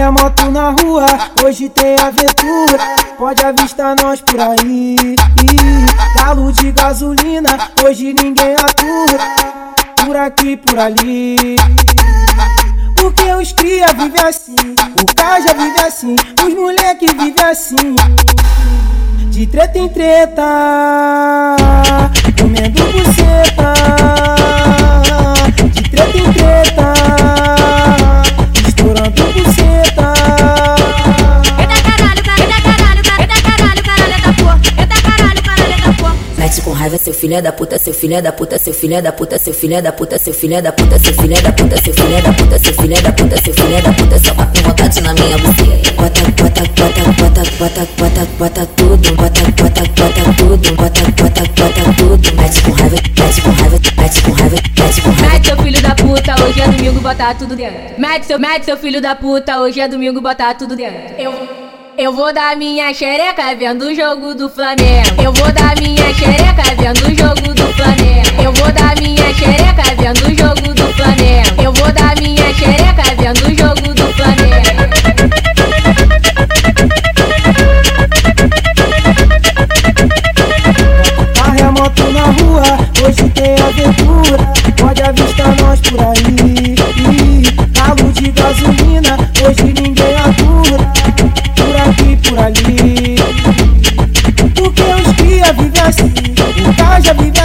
é moto na rua, hoje tem aventura. Pode avistar nós por aí. Galo de gasolina, hoje ninguém atura. Por aqui, por ali. Porque os cria vive assim, o Caja vive assim, os moleque vive assim. De treta em treta, comendo buceta. Mete com raiva, seu filho da puta, seu filho da puta, seu filho da puta, seu filho da puta, seu filho da puta, seu filho da puta, seu filho da puta, seu filho da puta, seu filho da puta, só tá com vontade na minha buceta. Bota, bota, bota, bota, bota, bota, bota tudo, bota, bota, bota tudo, bota, bota, bota tudo. Mete com raiva, mete com raiva, mete com raiva, mete com raiva. Mete seu filho da puta, hoje é domingo, botar tudo dentro. Mete seu, mete seu filho da puta, hoje é domingo, botar tudo dentro. Eu, eu vou dar minha xereca vendo o jogo do Flamengo. Eu vou dar minha xereca vendo o jogo do Flamengo. Eu vou dar minha xereca vendo o jogo do Flamengo. Eu vou dar minha xereca vendo o jogo do Flamengo. Carro é moto na rua, hoje tem aventura. Pode avistar nós por aí. Galo de gasolina,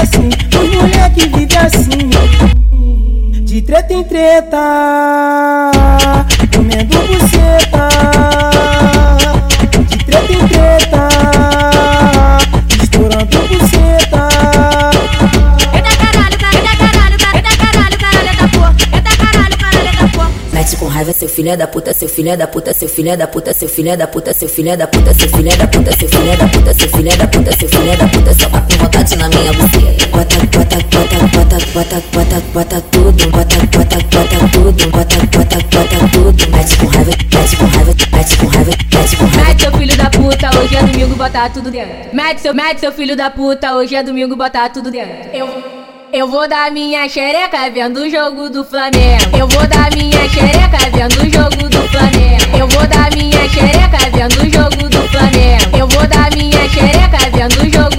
Assim, os moleque vive assim. De treta em treta, comendo buceta. Com raiva, seu filho da puta, seu filho da puta, seu filho da puta, seu filho da puta, seu filho da puta, seu filho da puta, seu filho da puta, seu filho da puta, seu filho da puta, só tá com vontade na minha buceta. Bota, bota, bota, bota, bota, bota, bota tudo, bota, bota, bota tudo, bota, bota, bota tudo. Mete com raiva, mete com raiva, mete com raiva, mete com raiva. Mete seu filho da puta, hoje é domingo, botar tudo dentro. Mete seu, mete seu filho da puta, hoje é domingo, botar tudo dentro. Eu, eu vou dar minha xereca vendo o jogo do Flamengo. Eu vou dar minha xereca vendo o jogo do Flamengo. Eu vou dar minha xereca vendo o jogo do Flamengo. Eu vou dar minha xereca vendo o jogo